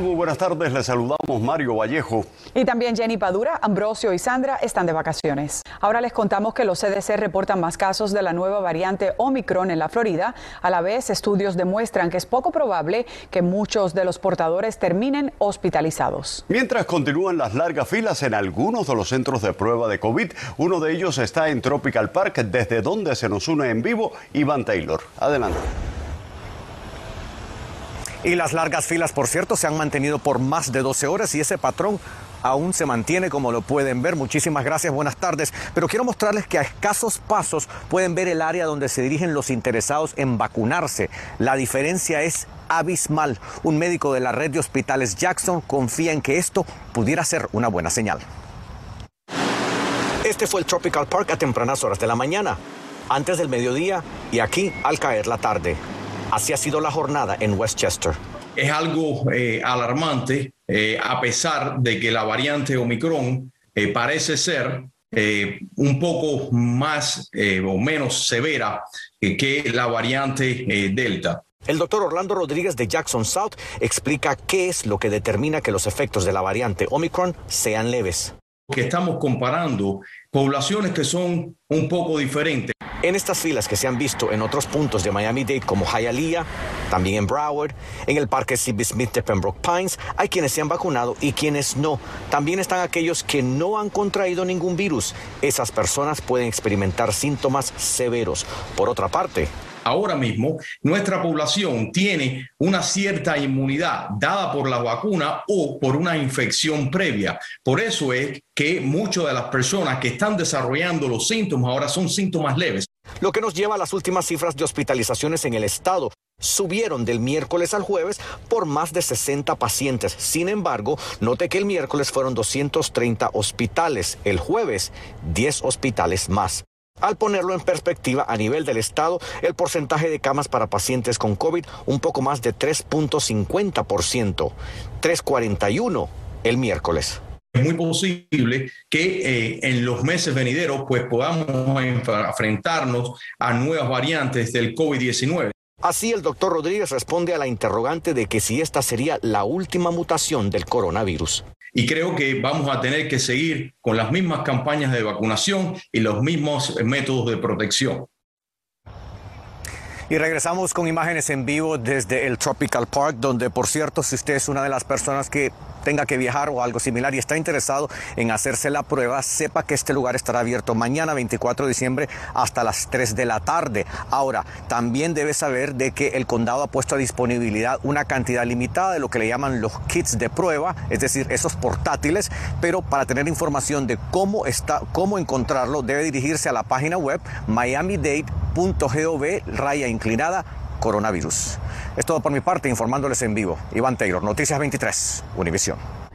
Muy buenas tardes. Les saludamos Mario Vallejo. Y también Jenny Padura, Ambrosio y Sandra están de vacaciones. Ahora les contamos que los CDC reportan más casos de la nueva variante Omicron en la Florida. A la vez, estudios demuestran que es poco probable que muchos de los portadores terminen hospitalizados. Mientras continúan las largas filas en algunos de los centros de prueba de COVID, uno de ellos está en Tropical Park, desde donde se nos une en vivo Iván Taylor. Adelante. Y las largas filas, por cierto, se han mantenido por más de 12 horas y ese patrón aún se mantiene como lo pueden ver. Muchísimas gracias, buenas tardes. Pero quiero mostrarles que a escasos pasos pueden ver el área donde se dirigen los interesados en vacunarse. La diferencia es abismal. Un médico de la red de hospitales Jackson confía en que esto pudiera ser una buena señal. Este fue el Tropical Park a tempranas horas de la mañana, antes del mediodía y aquí al caer la tarde. Así ha sido la jornada en Westchester. Es algo eh, alarmante, eh, a pesar de que la variante Omicron eh, parece ser un poco más o menos severa que la variante Delta. El doctor Orlando Rodríguez de Jackson South explica qué es lo que determina que los efectos de la variante Omicron sean leves. Que estamos comparando poblaciones que son un poco diferentes. En estas filas que se han visto en otros puntos de Miami-Dade como Hialeah, también en Broward, en el Parque C.B. Smith de Pembroke Pines, hay quienes se han vacunado y quienes no. También están aquellos que no han contraído ningún virus. Esas personas pueden experimentar síntomas severos. Por otra parte, ahora mismo nuestra población tiene una cierta inmunidad dada por la vacuna o por una infección previa. Por eso es que muchas de las personas que están desarrollando los síntomas ahora son síntomas leves. Lo que nos lleva a las últimas cifras de hospitalizaciones en el estado. Subieron del miércoles al jueves por más de 60 pacientes. Sin embargo, note que el miércoles fueron 230 hospitales, el jueves 10 hospitales más. Al ponerlo en perspectiva, a nivel del Estado, el porcentaje de camas para pacientes con COVID un poco más de 3.50%, 3.41 el miércoles. Es muy posible que eh, en los meses venideros pues podamos enfrentarnos a nuevas variantes del COVID-19. Así el doctor Rodríguez responde a la interrogante de que si esta sería la última mutación del coronavirus y creo que vamos a tener que seguir con las mismas campañas de vacunación y los mismos métodos de protección. Y regresamos con imágenes en vivo desde el Tropical Park, donde por cierto, si usted es una de las personas que tenga que viajar o algo similar y está interesado en hacerse la prueba, sepa que este lugar estará abierto mañana 24 de diciembre hasta las 3 de la tarde. Ahora, también debe saber de que el condado ha puesto a disponibilidad una cantidad limitada de lo que le llaman los kits de prueba, es decir, esos portátiles, pero para tener información de cómo está, cómo encontrarlo, debe dirigirse a la página web miamidate.gov raya inclinada coronavirus. Es todo por mi parte, informándoles en vivo. Iván Taylor, Noticias 23, Univisión.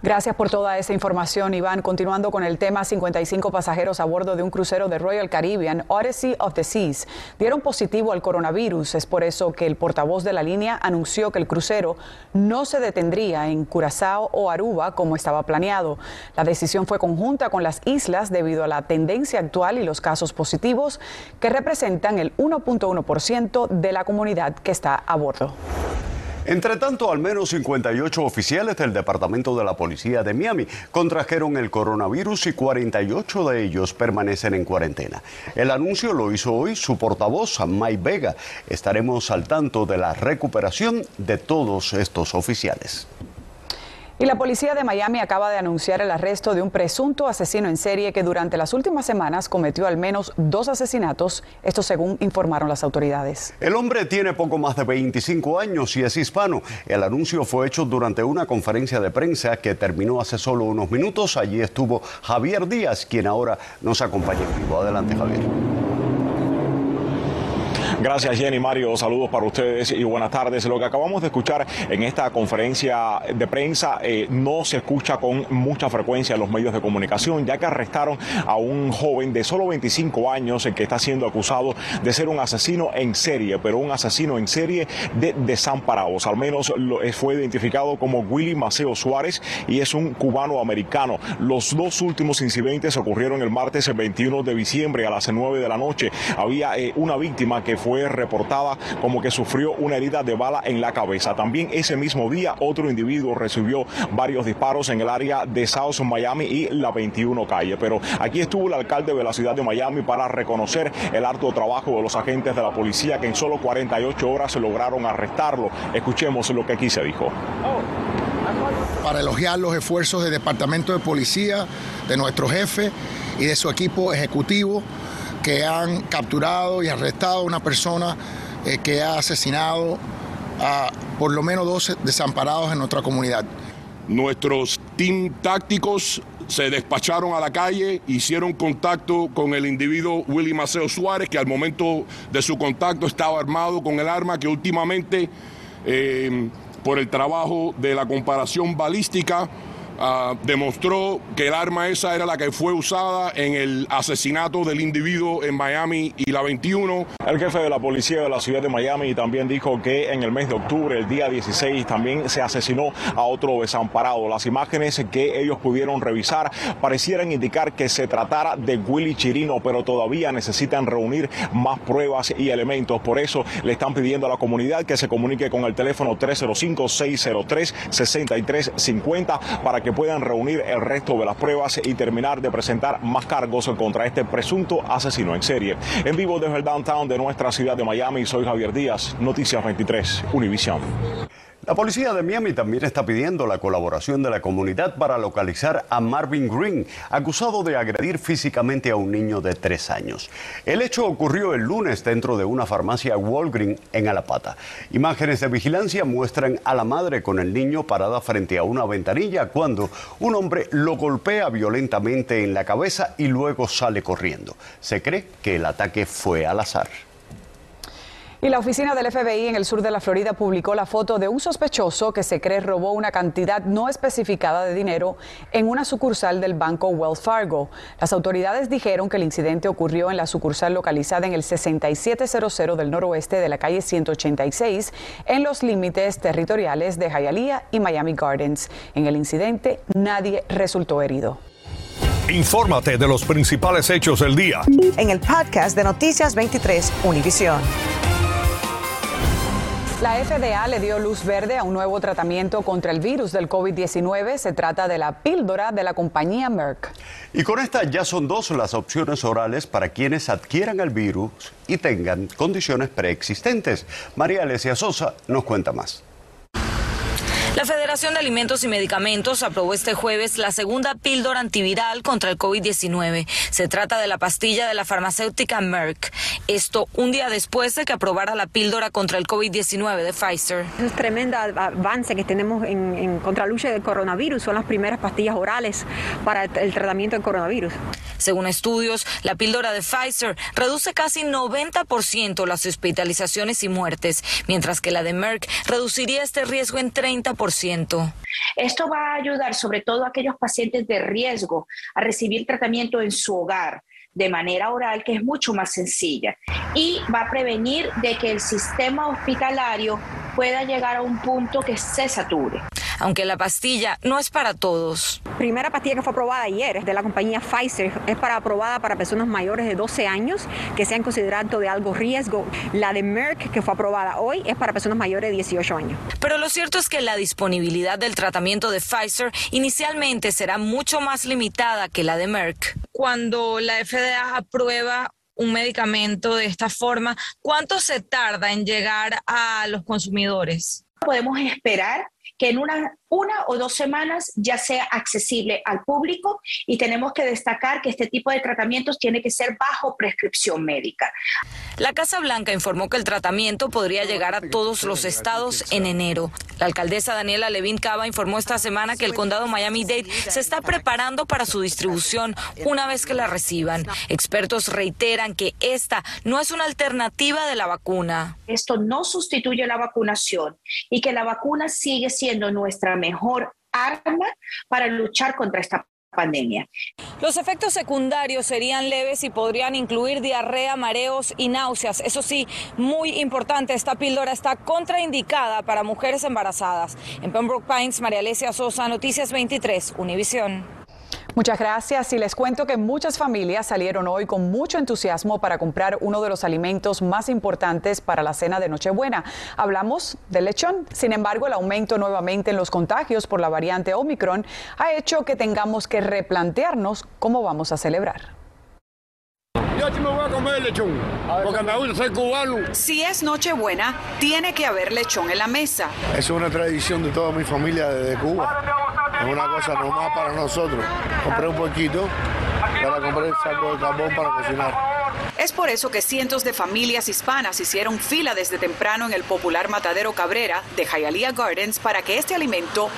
Gracias por toda esa información, Iván. Continuando con el tema, 55 pasajeros a bordo de un crucero de Royal Caribbean, Odyssey of the Seas, dieron positivo al coronavirus. Es por eso que el portavoz de la línea anunció que el crucero no se detendría en Curazao o Aruba como estaba planeado. La decisión fue conjunta con las islas debido a la tendencia actual y los casos positivos que representan el 1.1% de la comunidad que está a bordo. Entre tanto, al menos 58 oficiales del Departamento de la Policía de Miami contrajeron el coronavirus y 48 de ellos permanecen en cuarentena. El anuncio lo hizo hoy su portavoz, Mike Vega. Estaremos al tanto de la recuperación de todos estos oficiales. Y la policía de Miami acaba de anunciar el arresto de un presunto asesino en serie que durante las últimas semanas cometió al menos dos asesinatos, esto según informaron las autoridades. El hombre tiene poco más de 25 años y es hispano. El anuncio fue hecho durante una conferencia de prensa que terminó hace solo unos minutos. Allí estuvo Javier Díaz, quien ahora nos acompaña vivo. Adelante, Javier. Gracias Jenny Mario, saludos para ustedes y buenas tardes. Lo que acabamos de escuchar en esta conferencia de prensa eh, no se escucha con mucha frecuencia en los medios de comunicación, ya que arrestaron a un joven de solo 25 años que está siendo acusado de ser un asesino en serie, pero un asesino en serie de desamparados. Al menos lo, eh, fue identificado como Willy Maceo Suárez y es un cubano americano. Los dos últimos incidentes ocurrieron el martes 21 de diciembre a las 9 de la noche. Había eh, una víctima que fue reportada como que sufrió una herida de bala en la cabeza. También ese mismo día otro individuo recibió varios disparos en el área de South Miami y la 21 calle. Pero aquí estuvo el alcalde de la ciudad de Miami para reconocer el harto trabajo de los agentes de la policía que en solo 48 horas lograron arrestarlo. Escuchemos lo que aquí se dijo. Para elogiar los esfuerzos del Departamento de Policía, de nuestro jefe y de su equipo ejecutivo que han capturado y arrestado a una persona eh, que ha asesinado a por lo menos 12 desamparados en nuestra comunidad. Nuestros team tácticos se despacharon a la calle, hicieron contacto con el individuo Willy Maceo Suárez, que al momento de su contacto estaba armado con el arma que últimamente, eh, por el trabajo de la comparación balística, Uh, demostró que el arma esa era la que fue usada en el asesinato del individuo en Miami y la 21. El jefe de la policía de la ciudad de Miami también dijo que en el mes de octubre, el día 16, también se asesinó a otro desamparado. Las imágenes que ellos pudieron revisar parecieran indicar que se tratara de Willy Chirino, pero todavía necesitan reunir más pruebas y elementos. Por eso le están pidiendo a la comunidad que se comunique con el teléfono 305-603-6350 para que que puedan reunir el resto de las pruebas y terminar de presentar más cargos contra este presunto asesino en serie. En vivo desde el downtown de nuestra ciudad de Miami, soy Javier Díaz, Noticias 23, Univisión. La policía de Miami también está pidiendo la colaboración de la comunidad para localizar a Marvin Green, acusado de agredir físicamente a un niño de tres años. El hecho ocurrió el lunes dentro de una farmacia Walgreen en Alapata. Imágenes de vigilancia muestran a la madre con el niño parada frente a una ventanilla cuando un hombre lo golpea violentamente en la cabeza y luego sale corriendo. Se cree que el ataque fue al azar. Y la oficina del FBI en el sur de la Florida publicó la foto de un sospechoso que se cree robó una cantidad no especificada de dinero en una sucursal del banco Wells Fargo. Las autoridades dijeron que el incidente ocurrió en la sucursal localizada en el 6700 del noroeste de la calle 186 en los límites territoriales de Hialeah y Miami Gardens. En el incidente nadie resultó herido. Infórmate de los principales hechos del día. En el podcast de Noticias 23, Univisión. La FDA le dio luz verde a un nuevo tratamiento contra el virus del COVID-19. Se trata de la píldora de la compañía Merck. Y con esta ya son dos las opciones orales para quienes adquieran el virus y tengan condiciones preexistentes. María Alesia Sosa nos cuenta más. La Federación de Alimentos y Medicamentos aprobó este jueves la segunda píldora antiviral contra el COVID-19. Se trata de la pastilla de la farmacéutica Merck. Esto un día después de que aprobara la píldora contra el COVID-19 de Pfizer. Es tremendo avance que tenemos en, en contra la lucha del coronavirus. Son las primeras pastillas orales para el tratamiento del coronavirus. Según estudios, la píldora de Pfizer reduce casi 90% las hospitalizaciones y muertes, mientras que la de Merck reduciría este riesgo en 30%. Esto va a ayudar sobre todo a aquellos pacientes de riesgo a recibir tratamiento en su hogar de manera oral, que es mucho más sencilla, y va a prevenir de que el sistema hospitalario pueda llegar a un punto que se sature aunque la pastilla no es para todos. Primera pastilla que fue aprobada ayer de la compañía Pfizer es para aprobada para personas mayores de 12 años que sean considerados de algo riesgo. La de Merck que fue aprobada hoy es para personas mayores de 18 años. Pero lo cierto es que la disponibilidad del tratamiento de Pfizer inicialmente será mucho más limitada que la de Merck. Cuando la FDA aprueba un medicamento de esta forma, ¿cuánto se tarda en llegar a los consumidores? Podemos esperar que en una una o dos semanas ya sea accesible al público y tenemos que destacar que este tipo de tratamientos tiene que ser bajo prescripción médica. La Casa Blanca informó que el tratamiento podría llegar a todos los estados en enero. La alcaldesa Daniela Levin Cava informó esta semana que el condado Miami-Dade se está preparando para su distribución una vez que la reciban. Expertos reiteran que esta no es una alternativa de la vacuna. Esto no sustituye la vacunación y que la vacuna sigue siendo nuestra mejor arma para luchar contra esta pandemia. Los efectos secundarios serían leves y podrían incluir diarrea, mareos y náuseas. Eso sí, muy importante, esta píldora está contraindicada para mujeres embarazadas. En Pembroke Pines, María Alesia Sosa, Noticias 23, Univisión. Muchas gracias y les cuento que muchas familias salieron hoy con mucho entusiasmo para comprar uno de los alimentos más importantes para la cena de Nochebuena. Hablamos del lechón. Sin embargo, el aumento nuevamente en los contagios por la variante Omicron ha hecho que tengamos que replantearnos cómo vamos a celebrar. Yo aquí me voy a comer lechón, porque me gusta ser cubano. Si es Nochebuena, tiene que haber lechón en la mesa. Es una tradición de toda mi familia desde Cuba. Es una cosa normal para nosotros. Compré un poquito para comprar el saco de carbón para cocinar. Es por eso que cientos de familias hispanas hicieron fila desde temprano en el popular matadero Cabrera de Hialeah Gardens para que este alimento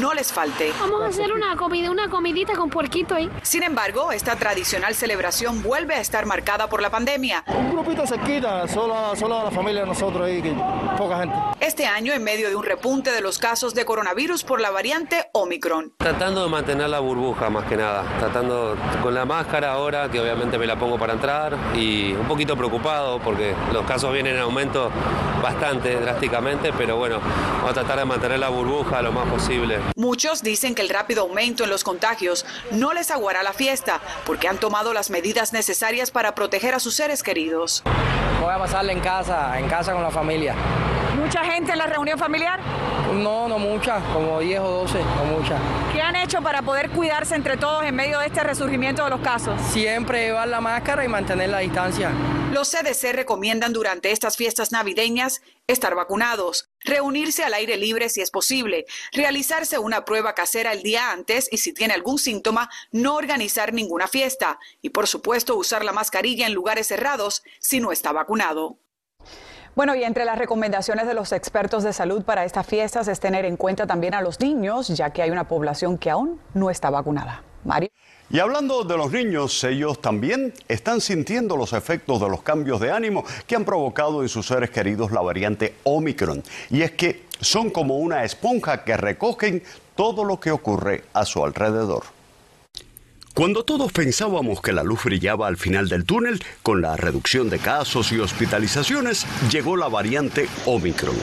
no les falte. Vamos a hacer una comida, una comidita con puerquito ahí. Sin embargo, esta tradicional celebración vuelve a estar marcada por la pandemia. Un grupito cerquita, solo, solo la familia de nosotros ahí, que poca gente. Este año, en medio de un repunte de los casos de coronavirus por la variante Omicron. Tratando de mantener la burbuja más que nada, tratando con la máscara ahora, que obviamente me la pongo para entrar, y un poquito preocupado porque los casos vienen en aumento bastante drásticamente, pero bueno, vamos a tratar de mantener la burbuja lo más posible. Muchos dicen que el rápido aumento en los contagios no les aguará la fiesta porque han tomado las medidas necesarias para proteger a sus seres queridos. Voy a pasarle en casa, en casa con la familia. ¿Mucha gente en la reunión familiar? No, no mucha, como 10 o 12, no mucha. ¿Qué han hecho para poder cuidarse entre todos en medio de este resurgimiento de los casos? Siempre llevar la máscara y mantener la distancia. Los CDC recomiendan durante estas fiestas navideñas estar vacunados, reunirse al aire libre si es posible, realizarse una prueba casera el día antes y si tiene algún síntoma, no organizar ninguna fiesta y por supuesto usar la mascarilla en lugares cerrados si no está vacunado. Bueno, y entre las recomendaciones de los expertos de salud para estas fiestas es tener en cuenta también a los niños, ya que hay una población que aún no está vacunada. Mario. Y hablando de los niños, ellos también están sintiendo los efectos de los cambios de ánimo que han provocado en sus seres queridos la variante Omicron. Y es que son como una esponja que recogen todo lo que ocurre a su alrededor. Cuando todos pensábamos que la luz brillaba al final del túnel, con la reducción de casos y hospitalizaciones, llegó la variante Omicron.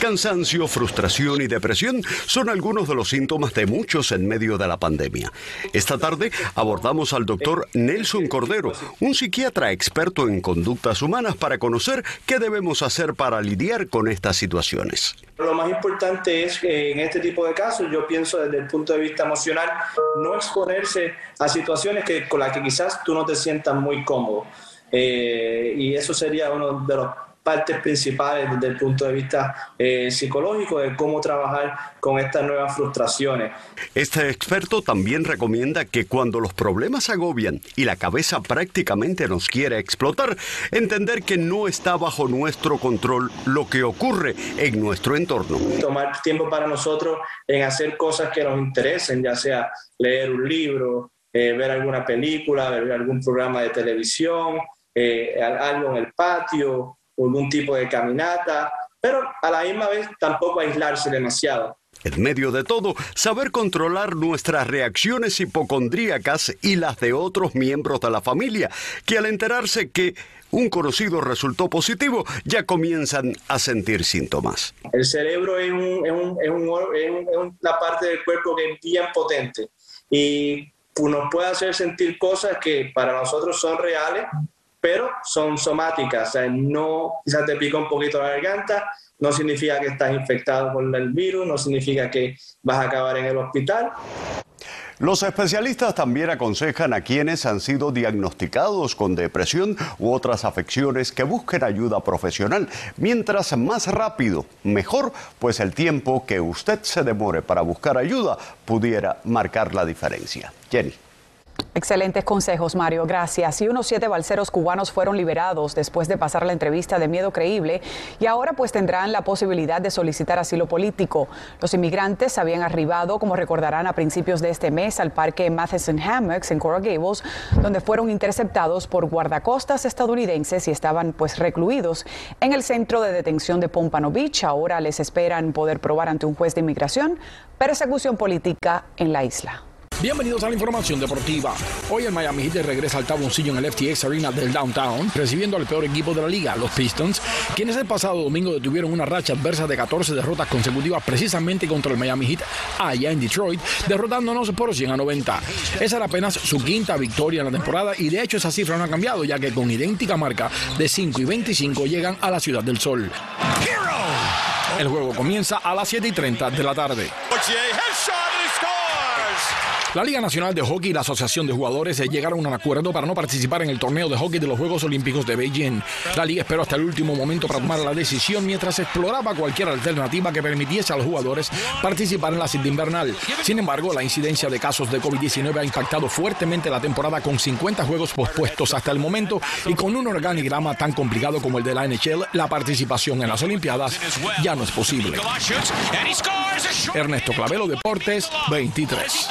Cansancio, frustración y depresión son algunos de los síntomas de muchos en medio de la pandemia. Esta tarde abordamos al doctor Nelson Cordero, un psiquiatra experto en conductas humanas, para conocer qué debemos hacer para lidiar con estas situaciones. Lo más importante es que en este tipo de casos, yo pienso desde el punto de vista emocional, no exponerse a situaciones que, con las que quizás tú no te sientas muy cómodo. Eh, y eso sería uno de los partes principales desde el punto de vista eh, psicológico de cómo trabajar con estas nuevas frustraciones. Este experto también recomienda que cuando los problemas agobian y la cabeza prácticamente nos quiere explotar, entender que no está bajo nuestro control lo que ocurre en nuestro entorno. Tomar tiempo para nosotros en hacer cosas que nos interesen, ya sea leer un libro, eh, ver alguna película, ver algún programa de televisión, eh, algo en el patio, algún tipo de caminata, pero a la misma vez tampoco aislarse demasiado. En medio de todo, saber controlar nuestras reacciones hipocondríacas y las de otros miembros de la familia, que al enterarse que un conocido resultó positivo, ya comienzan a sentir síntomas. El cerebro es, un, es, un, es, un, es una parte del cuerpo que es bien potente y nos puede hacer sentir cosas que para nosotros son reales, pero son somáticas. O sea, no, quizás te pica un poquito la garganta, no significa que estás infectado con el virus, no significa que vas a acabar en el hospital. Los especialistas también aconsejan a quienes han sido diagnosticados con depresión u otras afecciones que busquen ayuda profesional. Mientras más rápido, mejor, pues el tiempo que usted se demore para buscar ayuda pudiera marcar la diferencia. Jenny. Excelentes consejos, Mario. Gracias. Y unos siete balseros cubanos fueron liberados después de pasar la entrevista de miedo creíble y ahora pues tendrán la posibilidad de solicitar asilo político. Los inmigrantes habían arribado, como recordarán, a principios de este mes al parque Matheson Hammocks en Coral Gables, donde fueron interceptados por guardacostas estadounidenses y estaban pues recluidos en el centro de detención de Pompano Beach. Ahora les esperan poder probar ante un juez de inmigración persecución política en la isla. Bienvenidos a la información deportiva. Hoy el Miami Heat regresa al taboncillo en el FTX Arena del Downtown, recibiendo al peor equipo de la liga, los Pistons, quienes el pasado domingo detuvieron una racha adversa de 14 derrotas consecutivas precisamente contra el Miami Heat allá en Detroit, derrotándonos por 100 a 90. Esa era apenas su quinta victoria en la temporada y de hecho esa cifra no ha cambiado, ya que con idéntica marca de 5 y 25 llegan a la Ciudad del Sol. El juego comienza a las 7 y 30 de la tarde. La Liga Nacional de Hockey y la Asociación de Jugadores llegaron a un acuerdo para no participar en el torneo de hockey de los Juegos Olímpicos de Beijing. La liga esperó hasta el último momento para tomar la decisión mientras exploraba cualquier alternativa que permitiese a los jugadores participar en la cita invernal. Sin embargo, la incidencia de casos de COVID-19 ha impactado fuertemente la temporada con 50 juegos pospuestos hasta el momento y con un organigrama tan complicado como el de la NHL, la participación en las Olimpiadas ya no es posible. Ernesto Clavelo, Deportes 23.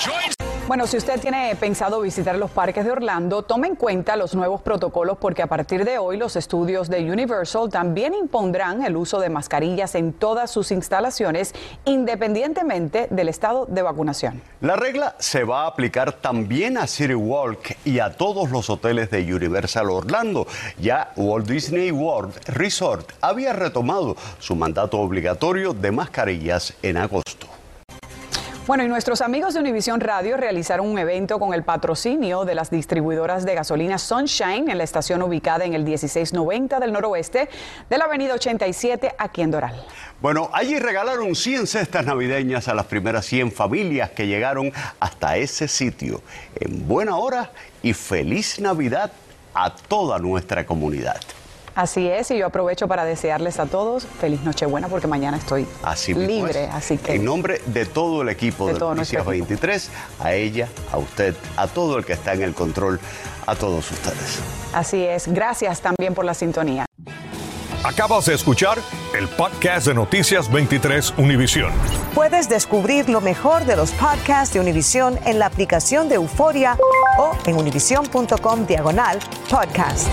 Bueno, si usted tiene pensado visitar los parques de Orlando, tome en cuenta los nuevos protocolos porque a partir de hoy los estudios de Universal también impondrán el uso de mascarillas en todas sus instalaciones independientemente del estado de vacunación. La regla se va a aplicar también a City Walk y a todos los hoteles de Universal Orlando. Ya Walt Disney World Resort había retomado su mandato obligatorio de mascarillas en agosto. Bueno, y nuestros amigos de Univisión Radio realizaron un evento con el patrocinio de las distribuidoras de gasolina Sunshine en la estación ubicada en el 1690 del noroeste de la avenida 87 aquí en Doral. Bueno, allí regalaron 100 cestas navideñas a las primeras 100 familias que llegaron hasta ese sitio. En buena hora y feliz Navidad a toda nuestra comunidad. Así es, y yo aprovecho para desearles a todos feliz Nochebuena porque mañana estoy libre, así que... En nombre de todo el equipo de, Noticias 23, a ella, a usted, a todo el que está en el control, a todos ustedes. Así es, gracias también por la sintonía. Acabas de escuchar el podcast de Noticias 23 Univisión. Puedes descubrir lo mejor de los podcasts de Univisión en la aplicación de Euforia o en univision.com diagonal podcasts.